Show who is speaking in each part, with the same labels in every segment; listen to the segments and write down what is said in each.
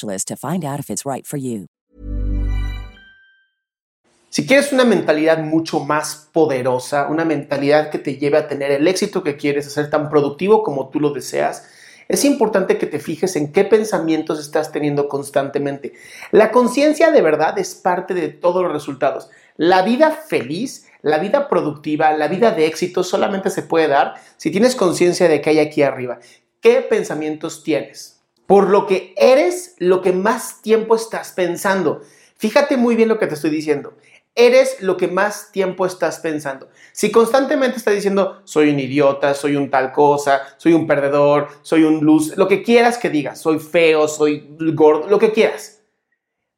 Speaker 1: to find out if it's right for you.
Speaker 2: Si quieres una mentalidad mucho más poderosa, una mentalidad que te lleve a tener el éxito que quieres, a ser tan productivo como tú lo deseas, es importante que te fijes en qué pensamientos estás teniendo constantemente. La conciencia de verdad es parte de todos los resultados. La vida feliz, la vida productiva, la vida de éxito solamente se puede dar si tienes conciencia de que hay aquí arriba. ¿Qué pensamientos tienes? Por lo que eres lo que más tiempo estás pensando. Fíjate muy bien lo que te estoy diciendo. Eres lo que más tiempo estás pensando. Si constantemente estás diciendo, soy un idiota, soy un tal cosa, soy un perdedor, soy un luz, lo que quieras que digas, soy feo, soy gordo, lo que quieras,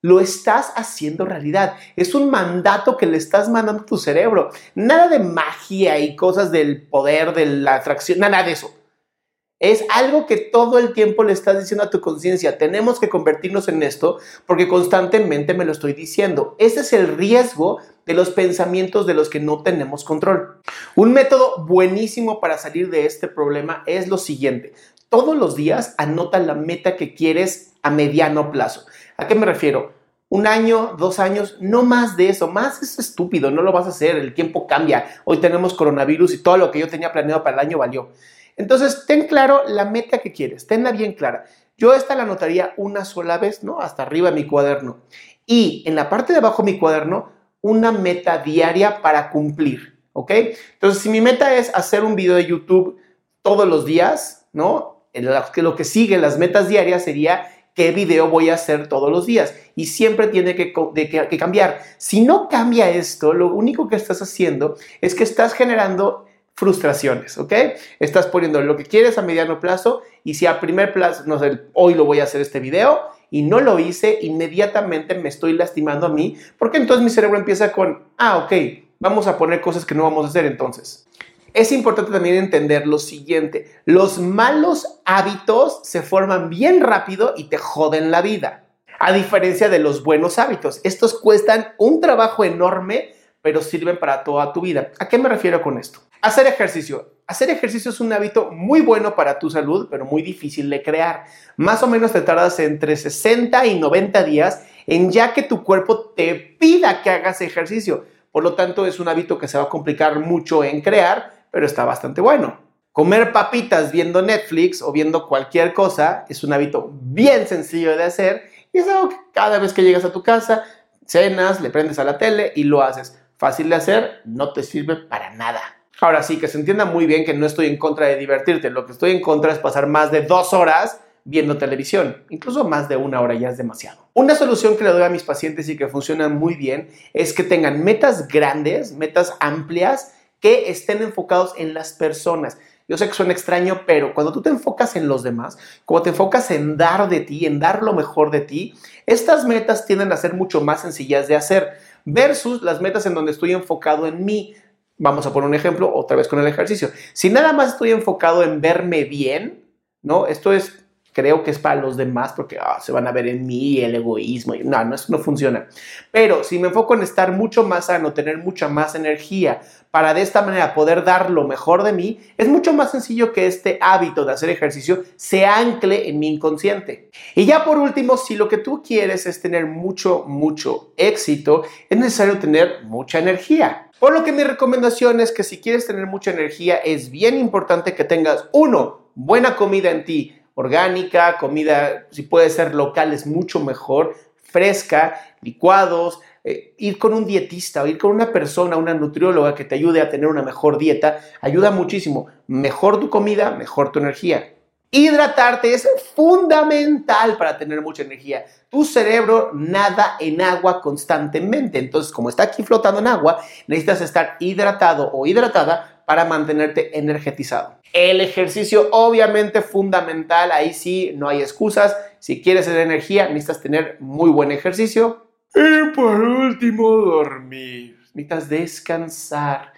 Speaker 2: lo estás haciendo realidad. Es un mandato que le estás mandando a tu cerebro. Nada de magia y cosas del poder, de la atracción, nada de eso. Es algo que todo el tiempo le estás diciendo a tu conciencia. Tenemos que convertirnos en esto porque constantemente me lo estoy diciendo. Ese es el riesgo de los pensamientos de los que no tenemos control. Un método buenísimo para salir de este problema es lo siguiente. Todos los días anota la meta que quieres a mediano plazo. ¿A qué me refiero? Un año, dos años, no más de eso. Más es estúpido, no lo vas a hacer. El tiempo cambia. Hoy tenemos coronavirus y todo lo que yo tenía planeado para el año valió. Entonces, ten claro la meta que quieres, tenla bien clara. Yo esta la anotaría una sola vez, ¿no? Hasta arriba de mi cuaderno. Y en la parte de abajo de mi cuaderno, una meta diaria para cumplir, ¿ok? Entonces, si mi meta es hacer un video de YouTube todos los días, ¿no? Lo que sigue, las metas diarias sería qué video voy a hacer todos los días. Y siempre tiene que, que, cambiar. Si no cambia esto, lo único que estás haciendo es que estás generando frustraciones, ¿ok? Estás poniendo lo que quieres a mediano plazo y si a primer plazo, no sé, hoy lo voy a hacer este video y no lo hice, inmediatamente me estoy lastimando a mí, porque entonces mi cerebro empieza con, ah, ok, vamos a poner cosas que no vamos a hacer entonces. Es importante también entender lo siguiente, los malos hábitos se forman bien rápido y te joden la vida, a diferencia de los buenos hábitos. Estos cuestan un trabajo enorme, pero sirven para toda tu vida. ¿A qué me refiero con esto? Hacer ejercicio. Hacer ejercicio es un hábito muy bueno para tu salud, pero muy difícil de crear. Más o menos te tardas entre 60 y 90 días en ya que tu cuerpo te pida que hagas ejercicio. Por lo tanto, es un hábito que se va a complicar mucho en crear, pero está bastante bueno. Comer papitas viendo Netflix o viendo cualquier cosa es un hábito bien sencillo de hacer y es algo que cada vez que llegas a tu casa, cenas, le prendes a la tele y lo haces. Fácil de hacer, no te sirve para nada. Ahora sí, que se entienda muy bien que no estoy en contra de divertirte. Lo que estoy en contra es pasar más de dos horas viendo televisión. Incluso más de una hora ya es demasiado. Una solución que le doy a mis pacientes y que funciona muy bien es que tengan metas grandes, metas amplias, que estén enfocados en las personas. Yo sé que suena extraño, pero cuando tú te enfocas en los demás, cuando te enfocas en dar de ti, en dar lo mejor de ti, estas metas tienden a ser mucho más sencillas de hacer versus las metas en donde estoy enfocado en mí. Vamos a poner un ejemplo otra vez con el ejercicio. Si nada más estoy enfocado en verme bien, ¿no? Esto es creo que es para los demás porque ah, se van a ver en mí el egoísmo. No, no, eso no funciona. Pero si me enfoco en estar mucho más sano, tener mucha más energía para de esta manera poder dar lo mejor de mí, es mucho más sencillo que este hábito de hacer ejercicio se ancle en mi inconsciente. Y ya por último, si lo que tú quieres es tener mucho, mucho éxito, es necesario tener mucha energía. Por lo que mi recomendación es que si quieres tener mucha energía, es bien importante que tengas, uno, buena comida en ti, orgánica, comida, si puede ser local, es mucho mejor, fresca, licuados, eh, ir con un dietista o ir con una persona, una nutrióloga que te ayude a tener una mejor dieta, ayuda muchísimo. Mejor tu comida, mejor tu energía. Hidratarte es fundamental para tener mucha energía. Tu cerebro nada en agua constantemente. Entonces, como está aquí flotando en agua, necesitas estar hidratado o hidratada para mantenerte energetizado. El ejercicio obviamente fundamental, ahí sí no hay excusas. Si quieres tener energía, necesitas tener muy buen ejercicio. Y por último, dormir. Necesitas descansar.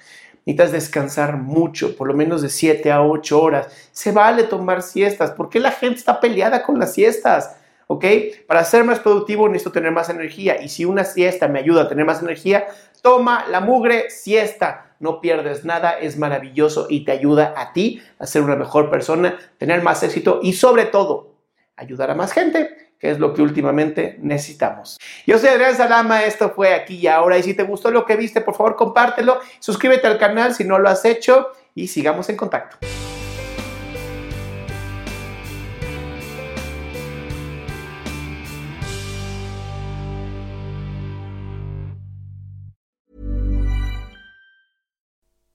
Speaker 2: Necesitas descansar mucho, por lo menos de 7 a 8 horas. Se vale tomar siestas. ¿Por qué la gente está peleada con las siestas? ¿Ok? Para ser más productivo necesito tener más energía. Y si una siesta me ayuda a tener más energía, toma la mugre siesta no pierdes nada, es maravilloso y te ayuda a ti a ser una mejor persona, tener más éxito y sobre todo ayudar a más gente, que es lo que últimamente necesitamos. Yo soy Adrián Salama, esto fue aquí y ahora y si te gustó lo que viste, por favor compártelo, suscríbete al canal si no lo has hecho y sigamos en contacto.